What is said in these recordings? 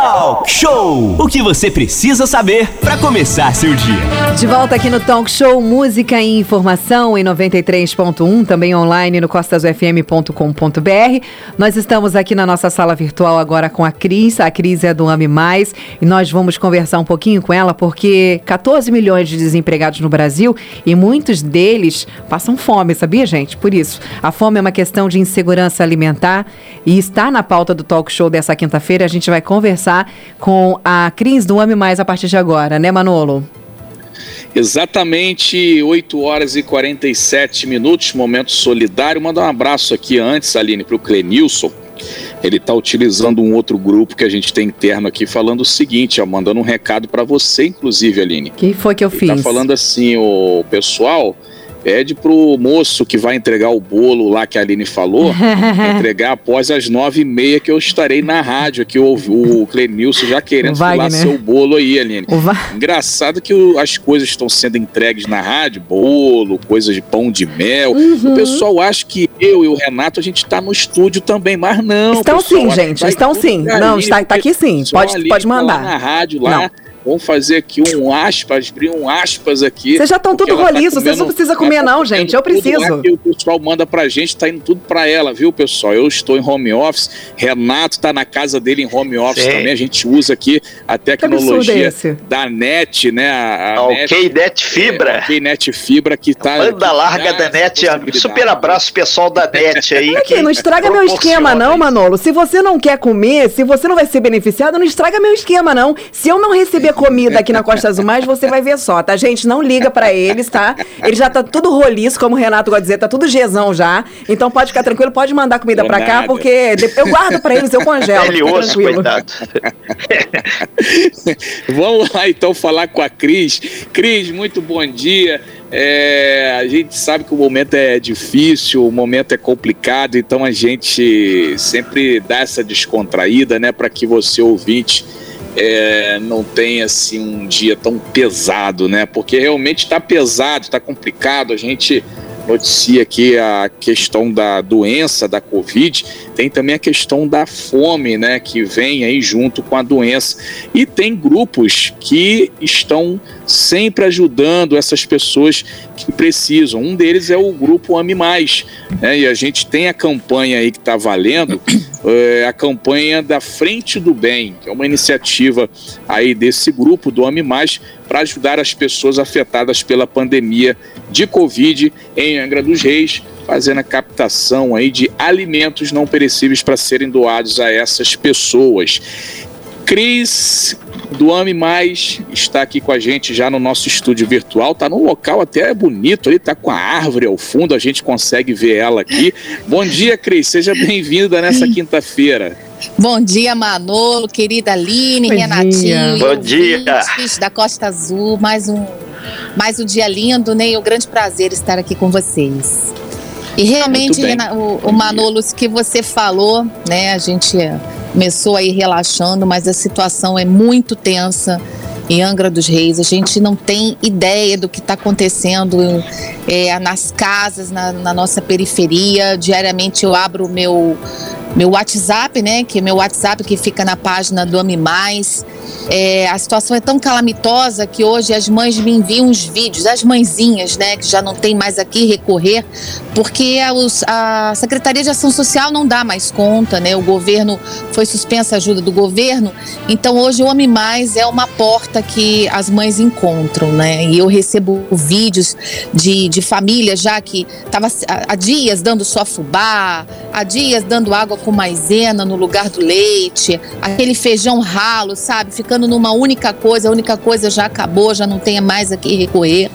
Talk Show! O que você precisa saber para começar seu dia. De volta aqui no Talk Show Música e Informação em 93.1, também online no costasufm.com.br. Nós estamos aqui na nossa sala virtual agora com a Cris. A Cris é do Ame Mais e nós vamos conversar um pouquinho com ela porque 14 milhões de desempregados no Brasil e muitos deles passam fome, sabia, gente? Por isso, a fome é uma questão de insegurança alimentar e está na pauta do Talk Show dessa quinta-feira. A gente vai conversar com a Cris do Ame Mais a partir de agora, né, Manolo? Exatamente 8 horas e 47 minutos, momento solidário. Mandar um abraço aqui antes, Aline, para o Clenilson. Ele está utilizando um outro grupo que a gente tem interno aqui, falando o seguinte, ó, mandando um recado para você, inclusive, Aline. que foi que eu Ele fiz? Tá falando assim, o pessoal pede pro moço que vai entregar o bolo lá que a Aline falou, entregar após as nove e meia que eu estarei na rádio aqui, o, o Clenilson já querendo O falar seu bolo aí, Aline. Engraçado que o- as coisas estão sendo entregues na rádio, bolo, coisas de pão de mel. Uhum. O pessoal acha que eu e o Renato a gente está no estúdio também, mas não. Estão pessoal, sim, gente, vai estão sim. Não, está- tá aqui sim, pode- pode tá mandar. na rádio lá. Não. Vamos fazer aqui um aspas, abrir um aspas aqui. Vocês já estão tudo tá roliço, vocês não precisam comer tá não, gente, eu tudo lá preciso. que o pessoal manda pra gente, tá indo tudo pra ela, viu, pessoal? Eu estou em home office, Renato tá na casa dele em home office Sim. também. A gente usa aqui a é tecnologia esse? da NET, né? A, a A NET, OK Net Fibra. é, OK Net Fibra que tá Banda que larga da NET. Super abraço, pessoal da NET aí. Aqui, que não estraga meu esquema não, isso. Manolo. Se você não quer comer, se você não vai ser beneficiado, não estraga meu esquema não. Se eu não receber comida aqui na Costa Azul Mais, você vai ver só, tá? Gente, não liga pra eles, tá? Ele já tá tudo roliço, como o Renato gosta de dizer, tá tudo gesão já. Então pode ficar tranquilo, pode mandar comida pra cá, porque eu guardo pra eles, eu congelo. E fica osso, tranquilo. coitado. Vamos lá então falar com a Cris. Cris, muito bom dia. É, a gente sabe que o momento é difícil, o momento é complicado, então a gente sempre dá essa descontraída, né, para que você ouvinte é, não tenha assim um dia tão pesado, né? Porque realmente está pesado, está complicado. A gente noticia aqui a questão da doença da Covid, tem também a questão da fome, né, que vem aí junto com a doença. E tem grupos que estão sempre ajudando essas pessoas que precisam. Um deles é o grupo Ame Mais, né? E a gente tem a campanha aí que está valendo, é, a campanha da Frente do Bem, que é uma iniciativa aí desse grupo do Ame Mais para ajudar as pessoas afetadas pela pandemia de Covid em Angra dos Reis, fazendo a captação aí de alimentos não perecíveis para serem doados a essas pessoas. Cris do Ame Mais está aqui com a gente já no nosso estúdio virtual. Tá num local até bonito, ali tá com a árvore ao fundo, a gente consegue ver ela aqui. Bom dia, Cris, seja bem-vinda nessa quinta-feira. Bom dia, Manolo, querida Aline, Bom Renatinho. dia. e Bom dia. da Costa Azul, mais um, mais um dia lindo, né? E um grande prazer estar aqui com vocês. E realmente, o, o Manolo, o que você falou, né? A gente começou aí relaxando, mas a situação é muito tensa em Angra dos Reis. A gente não tem ideia do que está acontecendo é, nas casas, na, na nossa periferia. Diariamente eu abro o meu meu WhatsApp, né? Que é meu WhatsApp que fica na página do Ame Mais. É, a situação é tão calamitosa que hoje as mães me enviam os vídeos, as mãezinhas, né? Que já não tem mais aqui recorrer, porque a, os- a Secretaria de Ação Social não dá mais conta, né? O governo foi suspensa a ajuda do governo. Então hoje o Ame Mais é uma porta que as mães encontram, né? E eu recebo vídeos de, de famílias já que estava há dias dando só fubá, há dias dando água com maisena no lugar do leite, aquele feijão ralo, sabe? Ficando numa única coisa, a única coisa já acabou, já não tem mais a que recorrer.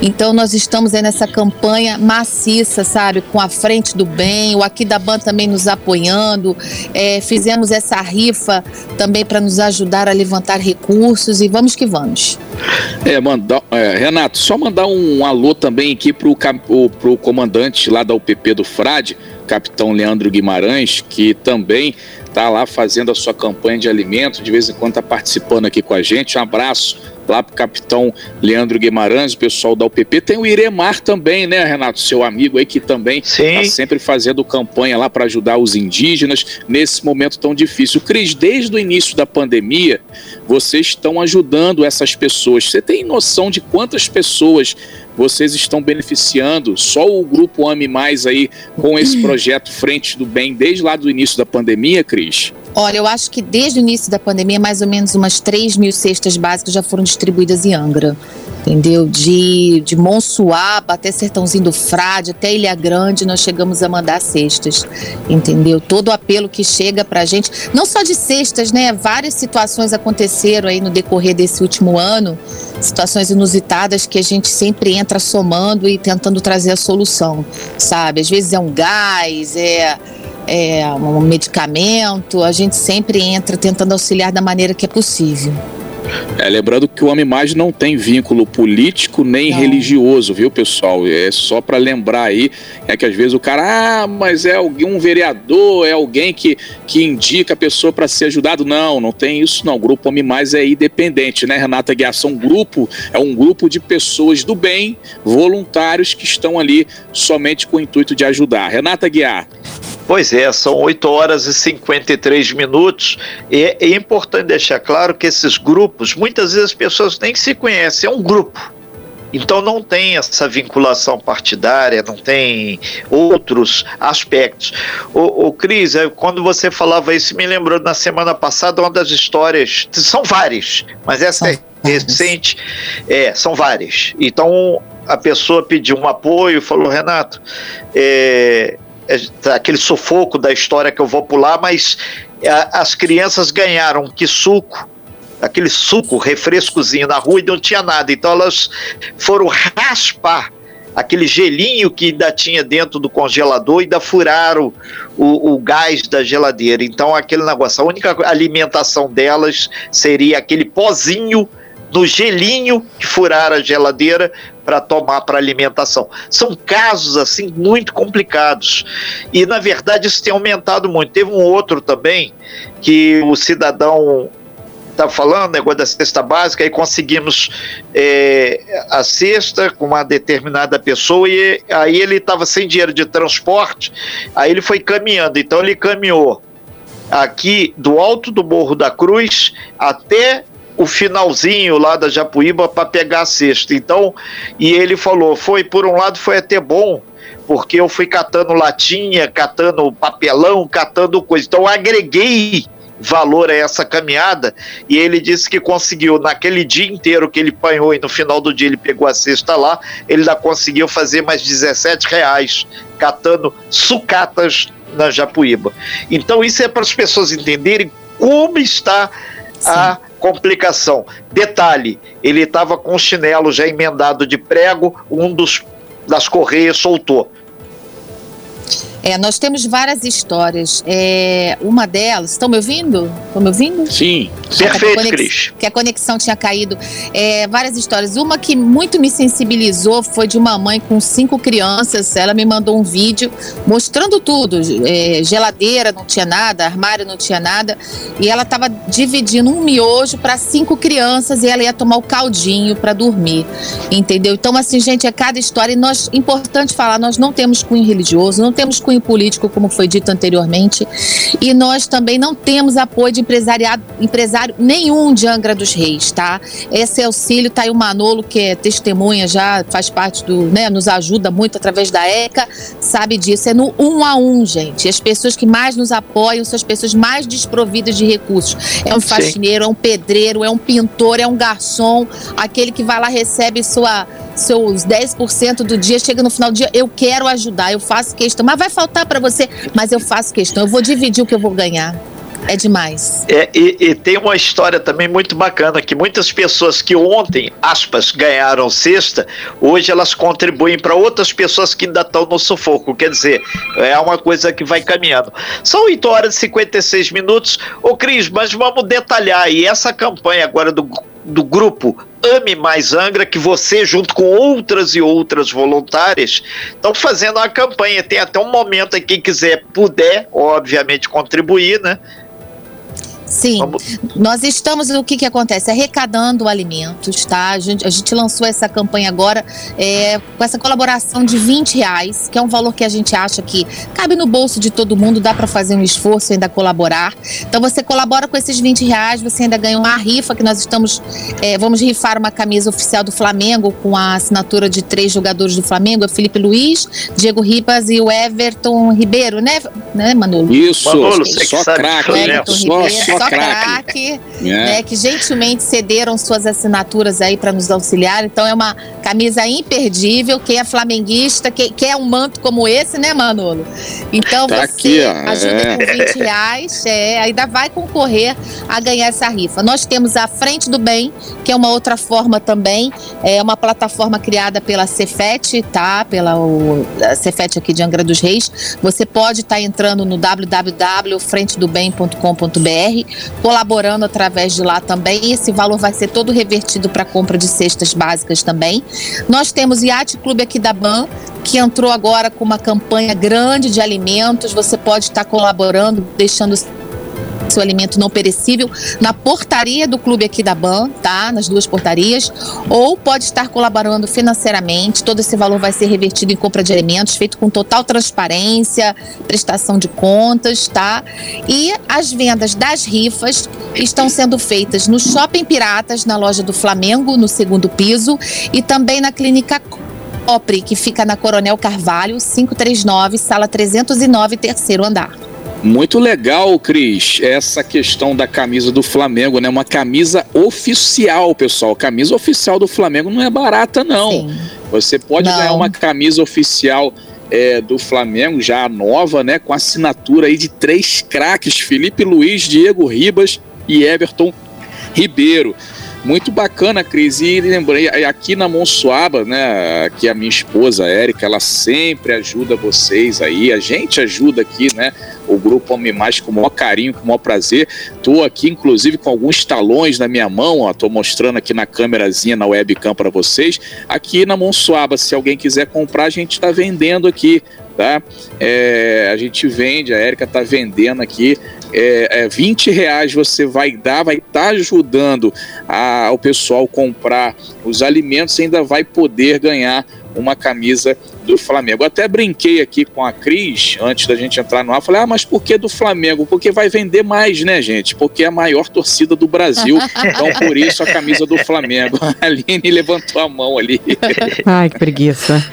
Então nós estamos aí nessa campanha maciça, sabe? Com a frente do bem, o Aqui da Ban também nos apoiando. É, fizemos essa rifa também para nos ajudar a levantar recursos e vamos que vamos. É, mandar, é, Renato, só mandar um, alô também aqui pro, o- pro comandante lá da UPP do Frade, capitão Leandro Guimarães, que também está lá fazendo a sua campanha de alimentos, de vez em quando está participando aqui com a gente. Um abraço lá para o capitão Leandro Guimarães, o pessoal da UPP. Tem o Iremar também, né, Renato? Seu amigo aí que também está sempre fazendo campanha lá para ajudar os indígenas nesse momento tão difícil. Cris, desde o início da pandemia, vocês estão ajudando essas pessoas. Você tem noção de quantas pessoas vocês estão beneficiando só o grupo Ame Mais aí com esse projeto Frente do Bem desde lá do início da pandemia, Cris? Olha, eu acho que desde o início da pandemia, mais ou menos umas 3 mil cestas básicas já foram distribuídas em Angra. Entendeu? De, de Monsuaba até Sertãozinho do Frade, até Ilha Grande, nós chegamos a mandar cestas. Entendeu? Todo o apelo que chega pra gente, não só de cestas, né? Várias situações aconteceram aí no decorrer desse último ano, situações inusitadas que a gente sempre entra somando e tentando trazer a solução, sabe? Às vezes é um gás, é é, um medicamento, a gente sempre entra tentando auxiliar da maneira que é possível. É, lembrando que o Homem Mais não tem vínculo político nem não. religioso, viu, pessoal? É só para lembrar aí, é que às vezes o cara, ah, mas é alguém, um vereador, é alguém que, que indica a pessoa para ser ajudado. Não, não tem isso não. O Grupo Homem Mais é independente, né, Renata Guiar? São um grupo, é um grupo de pessoas do bem, voluntários que estão ali somente com o intuito de ajudar. Renata Guiar. Pois é, são 8 horas e 53 minutos. E é importante deixar claro que esses grupos, muitas vezes as pessoas nem se conhecem, é um grupo. Então não tem essa vinculação partidária, não tem outros aspectos. O, o Cris, é, quando você falava isso, me lembrou na semana passada uma das histórias, são várias, mas essa é recente, é, são várias. Então a pessoa pediu um apoio, falou, Renato, é, aquele sufoco da história que eu vou pular, mas a, as crianças ganharam que suco, aquele suco, refrescozinho na rua e não tinha nada. Então elas foram raspar aquele gelinho que ainda tinha dentro do congelador e ainda furaram o, o, gás da geladeira. Então, aquele negócio, a única alimentação delas seria aquele pozinho no gelinho que furaram a geladeira para tomar para alimentação. São casos assim muito complicados. E na verdade isso tem aumentado muito. Teve um outro também que o cidadão está falando, negócio da cesta básica, e conseguimos é, a cesta com uma determinada pessoa, e aí ele estava sem dinheiro de transporte, aí ele foi caminhando, então ele caminhou aqui do alto do Morro da Cruz até o finalzinho lá da Japuíba para pegar a cesta. Então, e ele falou, foi por um lado foi até bom, porque eu fui catando latinha, catando papelão, catando coisa. Então, agreguei valor a essa caminhada e ele disse que conseguiu naquele dia inteiro que ele panhou e no final do dia ele pegou a cesta lá, ele já conseguiu fazer mais 17 reais catando sucatas na Japuíba. Então isso é para as pessoas entenderem como está Sim. a complicação. Detalhe, ele estava com o chinelo já emendado de prego, um dos das correias soltou. É, nós temos várias histórias. É, uma delas, estão me ouvindo? Estão me ouvindo? Sim, perfeito, que Cris. Que a conexão tinha caído. É, várias histórias. Uma que muito me sensibilizou foi de uma mãe com cinco crianças. Ela me mandou um vídeo mostrando tudo. É, geladeira não tinha nada, armário não tinha nada. E ela estava dividindo um miojo para cinco crianças e ela ia tomar o caldinho para dormir. Entendeu? Então, assim, gente, é cada história. E nós, importante falar, nós não temos cunho religioso, não temos cunho político, como foi dito anteriormente, e nós também não temos apoio de empresariado, empresário nenhum de Angra dos Reis, tá? Esse auxílio tá aí o Manolo, que é testemunha já, faz parte do, né, nos ajuda muito através da ECA, sabe disso. É no um a um, gente. As pessoas que mais nos apoiam são as pessoas mais desprovidas de recursos. É um faxineiro, é um pedreiro, é um pintor, é um garçom, aquele que vai lá recebe sua seus 10% do dia, chega no final do dia, eu quero ajudar, eu faço questão. Mas vai faltar para você, mas eu faço questão, eu vou dividir o que eu vou ganhar. É demais. É, e, e, tem uma história também muito bacana que muitas pessoas que ontem, aspas, ganharam sexta, hoje elas contribuem para outras pessoas que ainda estão no sufoco. Quer dizer, é uma coisa que vai caminhando. São 8 horas e 56 minutos. Ô Cris, mas vamos detalhar aí essa campanha agora do, do grupo Ame Mais Angra, que você, junto com outras e outras voluntárias, estão fazendo uma campanha. Tem até um momento aí, quem quiser, puder, obviamente, contribuir, né? Sim, Vamos... nós estamos, o que que acontece? Arrecadando alimentos, tá? A gente, a gente lançou essa campanha agora é, com essa colaboração de 20 reais, que é um valor que a gente acha que cabe no bolso de todo mundo, dá para fazer um esforço e ainda colaborar. Então você colabora com esses 20 reais, você ainda ganha uma rifa que nós estamos, é, vamos rifar uma camisa oficial do Flamengo com a assinatura de três jogadores do Flamengo, é Felipe Luiz, Diego Ribas e o Everton Ribeiro, né, né Manolo? Isso, Manolo, só craque, né? Só, só só craque, é. né, que gentilmente cederam suas assinaturas aí para nos auxiliar. Então é uma camisa imperdível. Quem é flamenguista, quem quer um manto como esse, né, Manolo? Então tá você aqui, ajuda é. com 20 reais, é, ainda vai concorrer a ganhar essa rifa. Nós temos a Frente do Bem, que é uma outra forma também, é uma plataforma criada pela Cefet, tá? Pela o, Cefet aqui de Angra dos Reis. Você pode estar tá entrando no www.frentedobem.com.br colaborando através de lá também. Esse valor vai ser todo revertido para compra de cestas básicas também. Nós temos o Clube aqui da BAN, que entrou agora com uma campanha grande de alimentos. Você pode estar colaborando, deixando seu alimento não perecível na portaria do clube aqui da BAN, tá? Nas duas portarias, ou pode estar colaborando financeiramente. Todo esse valor vai ser revertido em compra de alimentos, feito com total transparência, prestação de contas, tá? E as vendas das rifas estão sendo feitas no Shopping Piratas, na loja do Flamengo, no segundo piso, e também na clínica Opri, que fica na Coronel Carvalho, 539, sala 309, terceiro andar. Muito legal, Cris, essa questão da camisa do Flamengo, né? Uma camisa oficial, pessoal. Camisa oficial do Flamengo não é barata, não. Sim. Você pode não. ganhar uma camisa oficial é, do Flamengo, já nova, né? Com assinatura aí de três craques: Felipe Luiz, Diego Ribas e Everton Ribeiro. Muito bacana, Cris. E lembrei, aqui na Monsuaba, né? Aqui a minha esposa, Érica, ela sempre ajuda vocês aí. A gente ajuda aqui, né? O grupo Homem Mais com o maior carinho, com o maior prazer. Tô aqui, inclusive, com alguns talões na minha mão, ó. Tô mostrando aqui na câmerazinha, na webcam para vocês. Aqui na Monsuaba, se alguém quiser comprar, a gente está vendendo aqui tá? É, a gente vende, a Érica está vendendo aqui. É, é, 20 reais você vai dar, vai estar tá ajudando a, o pessoal comprar os alimentos ainda vai poder ganhar uma camisa do Flamengo. Eu até brinquei aqui com a Cris antes da gente entrar no ar. Falei, ah, mas por que do Flamengo? Porque vai vender mais, né, gente? Porque é a maior torcida do Brasil. Então, por isso, a camisa do Flamengo. A Aline levantou a mão ali. Ai, que preguiça.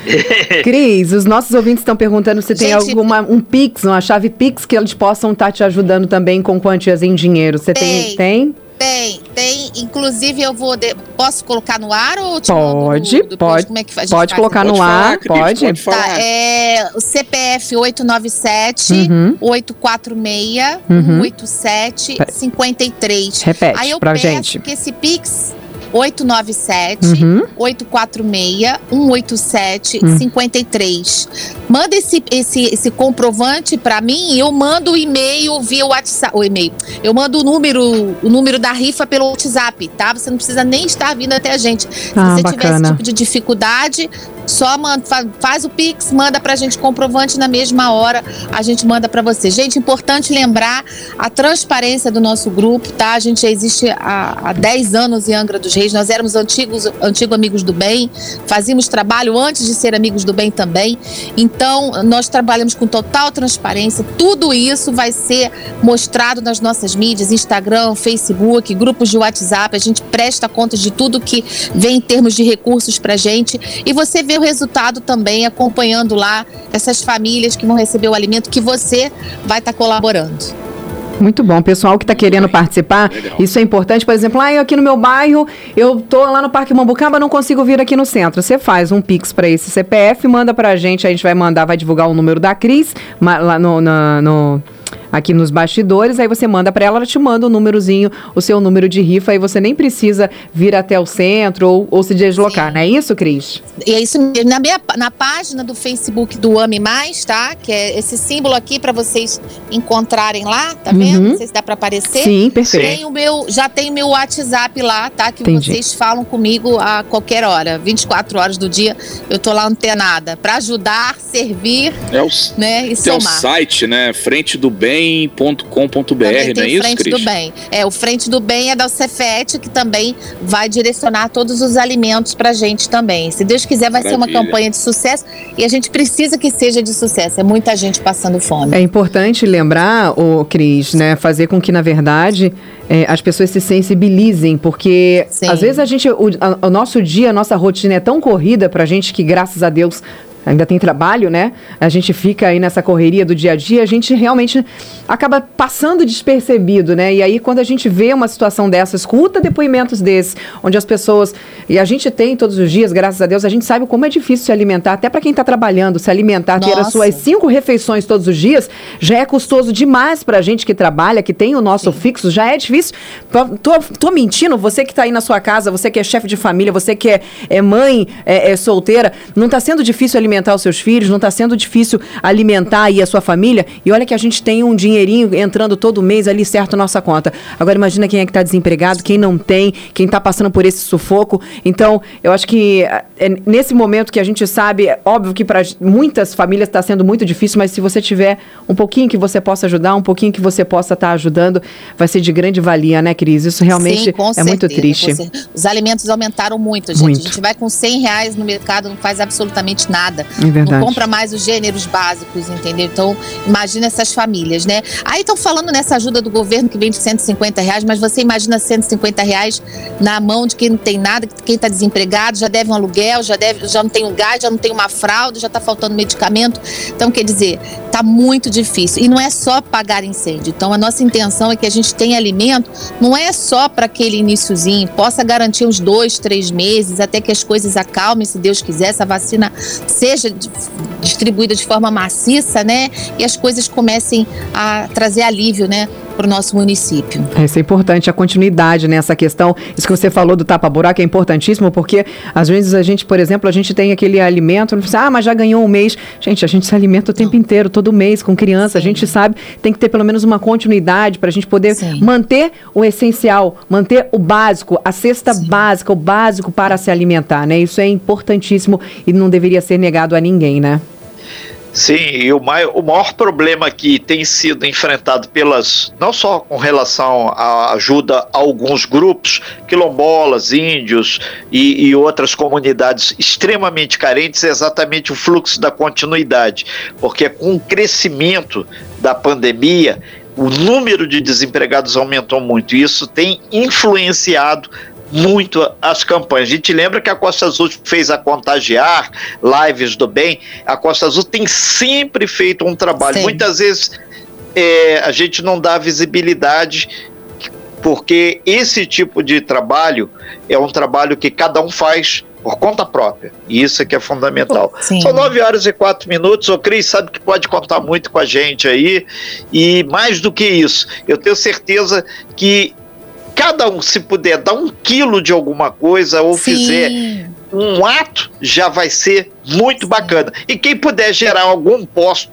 Cris, os nossos ouvintes estão perguntando se tem gente, alguma um Pix, uma chave Pix que eles possam estar tá te ajudando também com quantias em dinheiro. Você tem? Tem? Tem, tem. Inclusive, eu vou. De... Posso colocar no ar ou te Pode, no, pode. Como é que faz? Pode colocar no ar, pode. pode tá, é o CPF 897 uhum. 846 uhum. 87 53. Repete Aí eu pra peço gente. que esse Pix 897 uhum. 846 187 uhum. 53. Manda esse, esse, esse comprovante para mim e eu mando o e-mail via WhatsApp. O e-mail. Eu mando o número, o número da rifa pelo WhatsApp, tá? Você não precisa nem estar vindo até a gente. Se ah, você bacana. tiver esse tipo de dificuldade, só manda, faz o Pix, manda pra gente comprovante na mesma hora, a gente manda para você. Gente, importante lembrar a transparência do nosso grupo, tá? A gente já existe há, há 10 anos em Angra dos Reis, nós éramos antigos, antigos amigos do bem, fazíamos trabalho antes de ser amigos do bem também. Então, nós trabalhamos com total transparência. Tudo isso vai ser mostrado nas nossas mídias, Instagram, Facebook, grupos de WhatsApp. A gente presta conta de tudo que vem em termos de recursos pra gente. E você vê o resultado também acompanhando lá essas famílias que vão receber o alimento que você vai estar tá colaborando. Muito bom. Pessoal que está querendo participar, Legal. isso é importante. Por exemplo, ah, eu aqui no meu bairro, eu tô lá no Parque Mambucaba, não consigo vir aqui no centro. Você faz um Pix para esse CPF, manda para a gente, a gente vai mandar, vai divulgar o número da Cris lá no, no, no aqui nos bastidores, aí você manda para ela, ela te manda o um númerozinho, o seu número de rifa, aí você nem precisa vir até o centro ou, ou se deslocar, Sim. não é isso, Cris? E é isso mesmo. Na, minha, na página do Facebook do Ame Mais, tá? Que é esse símbolo aqui para vocês encontrarem lá, tá vendo? Uhum. Não sei se dá para aparecer. Sim, perfeito. Tem o meu, já tem meu WhatsApp lá, tá? Que Entendi. vocês falam comigo a qualquer hora, 24 horas do dia, eu tô lá antenada para ajudar, servir, é o, né? E somar. É o site, né? Frente do Bem bem.com.br, não é isso, Frente Cris? do Bem. É, o Frente do Bem é da Cefet, que também vai direcionar todos os alimentos pra gente também. Se Deus quiser, vai ser uma Maravilha. campanha de sucesso e a gente precisa que seja de sucesso. É muita gente passando fome. É importante lembrar, o Cris, né, fazer com que, na verdade, é, as pessoas se sensibilizem, porque Sim. às vezes a gente, o, a- o nosso dia, a nossa rotina é tão corrida pra gente que, graças a Deus, ainda tem trabalho, né? A gente fica aí nessa correria do dia a dia, a gente realmente acaba passando despercebido, né? E aí, quando a gente vê uma situação dessa, escuta depoimentos desses, onde as pessoas. E a gente tem todos os dias, graças a Deus, a gente sabe como é difícil se alimentar, até para quem está trabalhando, se alimentar, ter as Nossa. suas cinco refeições todos os dias, já é custoso demais pra gente que trabalha, que tem o nosso fixo, já é difícil. Tô, tô, mentindo, você que tá aí na sua casa, você que é chefe de família, você que é, é mãe, é, é solteira, não tá sendo difícil alimentar os seus filhos, não tá sendo difícil alimentar aí a sua família, e olha que a gente tem um dinheirinho entrando todo mês ali certo na nossa conta. Agora imagina quem é que tá desempregado, quem não tem, quem tá passando por esse sufoco. Então, eu acho que é nesse momento que a gente sabe, é óbvio que para muitas famílias está sendo muito difícil, mas se você tiver um pouquinho que você possa ajudar, um pouquinho que você possa estar ajudando, vai ser de grande valia, né, Cris? Isso realmente Sim, é muito certeza, triste. com cer- Os alimentos aumentaram muito, gente. Muito. A gente vai com 100 reais no mercado, não faz absolutamente nada. É verdade. Não compra mais os gêneros básicos, entendeu? Então, imagina essas famílias, né? Aí estão falando nessa ajuda do governo que vem de 150 reais, mas você imagina 150 reais na mão de quem não tem nada, quem está desempregado, já deve um aluguel, já, deve, já não tem um gás, já não tem uma fralda, já está faltando medicamento. Então, quer dizer, tá muito difícil. E não é só pagar incêndio. Então, a nossa intenção é que a gente tenha alimento, não é só para aquele iníciozinho, possa garantir uns dois, três meses, até que as coisas acalmem, se Deus quiser, essa vacina seja di- distribuída de forma maciça, né? E as coisas comecem a trazer alívio, né? Para o nosso município. Isso é importante, a continuidade nessa questão. Isso que você falou do tapa-buraco é importantíssimo, porque às vezes a gente, por exemplo, a gente tem aquele alimento, ah, mas já ganhou um mês. Gente, a gente se alimenta o tempo inteiro, todo mês, com criança. A Sim. gente sabe, tem que ter pelo menos uma continuidade para a gente poder Sim. manter o essencial, manter o básico, a cesta Sim. básica, o básico para se alimentar, né? Isso é importantíssimo e não deveria ser negado a ninguém, né? Sim, e o maior, o maior problema que tem sido enfrentado pelas, não só com relação à ajuda a alguns grupos, quilombolas, índios e, e outras comunidades extremamente carentes, é exatamente o fluxo da continuidade. Porque com o crescimento da pandemia, o número de desempregados aumentou muito. Isso tem influenciado muito as campanhas. A gente lembra que a Costa Azul fez a Contagiar, Lives do Bem. A Costa Azul tem sempre feito um trabalho. Sim. Muitas vezes é, a gente não dá visibilidade porque esse tipo de trabalho é um trabalho que cada um faz por conta própria. E isso é que é fundamental. Sim. São nove horas e quatro minutos. O Cris sabe que pode contar muito com a gente aí. E mais do que isso, eu tenho certeza que cada um, se puder dar um quilo de alguma coisa ou Sim. fizer um ato, já vai ser muito bacana. E quem puder gerar algum posto,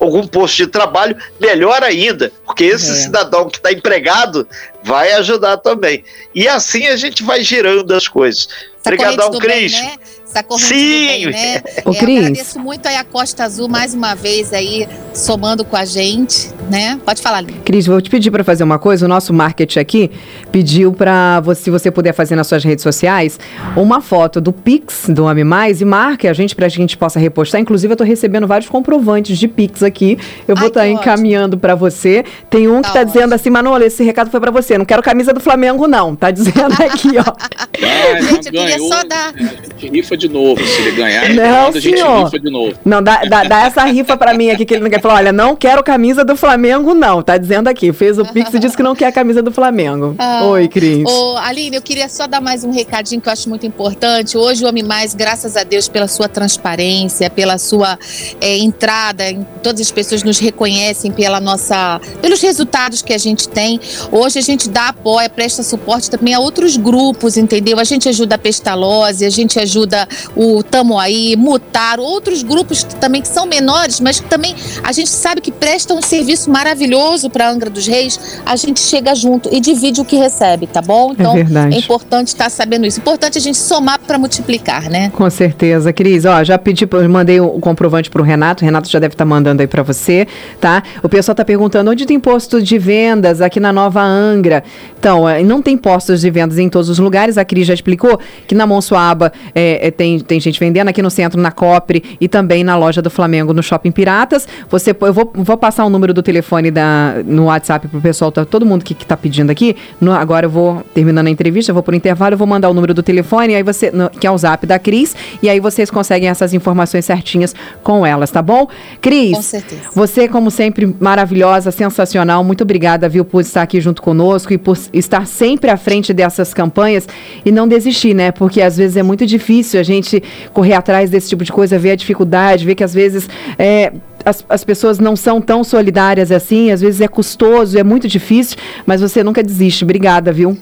algum posto de trabalho, melhor ainda, porque esse É. cidadão que está empregado vai ajudar também. E assim a gente vai gerando as coisas. Obrigadão, corrente do bem, Cris. né? Essa corrente Sim. bem, né? Ô, É, Cris. agradeço muito aí a Costa Azul mais uma vez aí somando com a gente, né? Pode falar, Lívia. Cris, vou te pedir para fazer uma coisa. O nosso marketing aqui pediu para você, se você puder fazer nas suas redes sociais, uma foto do Pix do Ame Mais e marque a gente para a gente possa repostar. Inclusive, eu estou recebendo vários comprovantes de Pix aqui. Eu vou estar que encaminhando para você. Tem um que Tá está dizendo assim, Manola, esse recado foi para você. Não quero camisa do Flamengo, não. Tá dizendo aqui, ó. Ah, Gente, eu queria ganhou, só dar- gente rifa de novo. Se ele ganhar, Não, a gente senhor. rifa de novo. Não, dá, dá, dá essa rifa pra mim aqui que ele não quer. Falou, olha, não quero camisa do Flamengo, não. Tá dizendo aqui. Fez o Pix e disse que não quer a camisa do Flamengo. Ah, Oi, Cris. Ô, Aline, eu queria só dar mais um recadinho que eu acho muito importante. Hoje o Ame Mais, graças a Deus pela sua transparência, pela sua é, entrada, em- todas as pessoas nos reconhecem pela nossa, pelos resultados que a gente tem. Hoje a gente gente dá apoio, presta suporte também a outros grupos, entendeu? A gente ajuda a Pestalose, a gente ajuda o Tamoaí, Mutar, outros grupos também que são menores, mas que também a gente sabe que prestam um serviço maravilhoso para Angra dos Reis. A gente chega junto e divide o que recebe, tá bom? Então é, é importante estar tá sabendo isso. Importante a gente somar para multiplicar, né? Com certeza, Cris. Ó, já pedi, mandei o comprovante para o Renato. O Renato já deve estar tá mandando aí para você, tá? O pessoal está perguntando onde tem posto de vendas aqui na Nova Angra. Então, é, não tem postos de vendas em todos os lugares. A Cris já explicou que na Monsuaba é, é, tem, tem gente vendendo aqui no centro, na Copre e também na loja do Flamengo no Shopping Piratas. Você, eu vou, vou passar o número do telefone da, no WhatsApp pro pessoal, tá, todo mundo que, que tá pedindo aqui. No, agora eu vou terminando a entrevista, eu vou por intervalo, eu vou mandar o número do telefone, aí você, no, que é o zap da Cris, e aí vocês conseguem essas informações certinhas com elas, tá bom? Cris, com certeza. você, como sempre, maravilhosa, sensacional. Muito obrigada, viu, por estar aqui junto conosco e por estar sempre à frente dessas campanhas e não desistir, né? Porque às vezes é muito difícil a gente correr atrás desse tipo de coisa, ver a dificuldade, ver que às vezes é, as, as pessoas não são tão solidárias assim, às vezes é custoso, é muito difícil, mas você nunca desiste. Obrigada, viu?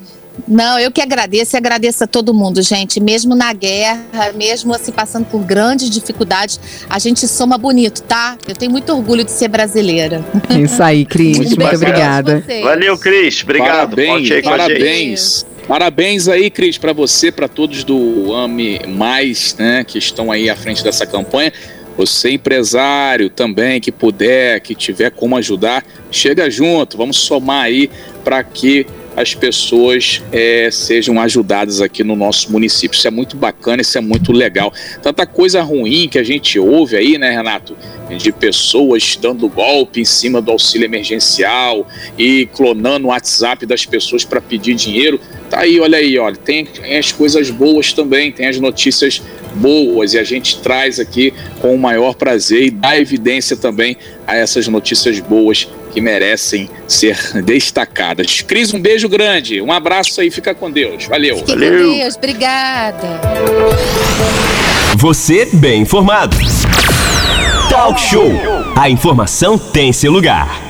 Não, eu que agradeço e agradeço a todo mundo, gente. Mesmo na guerra, mesmo assim passando por grandes dificuldades, a gente soma bonito, tá? Eu tenho muito orgulho de ser brasileira. É isso aí, Cris. Muito, muito obrigada. Valeu, Cris. Obrigado. Parabéns, parabéns. Parabéns aí, Cris, para você, para todos do AME Mais, né, que estão aí à frente dessa campanha. Você empresário também que puder, que tiver como ajudar, chega junto, vamos somar aí para que as pessoas é, sejam ajudadas aqui no nosso município. Isso é muito bacana, isso é muito legal. Tanta coisa ruim que a gente ouve aí, né, Renato? De pessoas dando golpe em cima do auxílio emergencial e clonando o WhatsApp das pessoas para pedir dinheiro. Tá aí, olha aí, olha, tem as coisas boas também, tem as notícias boas e a gente traz aqui com o maior prazer e dá evidência também a essas notícias boas que merecem ser destacadas. Cris, um beijo grande, um abraço aí, fica com Deus. Valeu. Fique Valeu. com Deus, obrigada. Você bem informado. Talk Show. A informação tem seu lugar.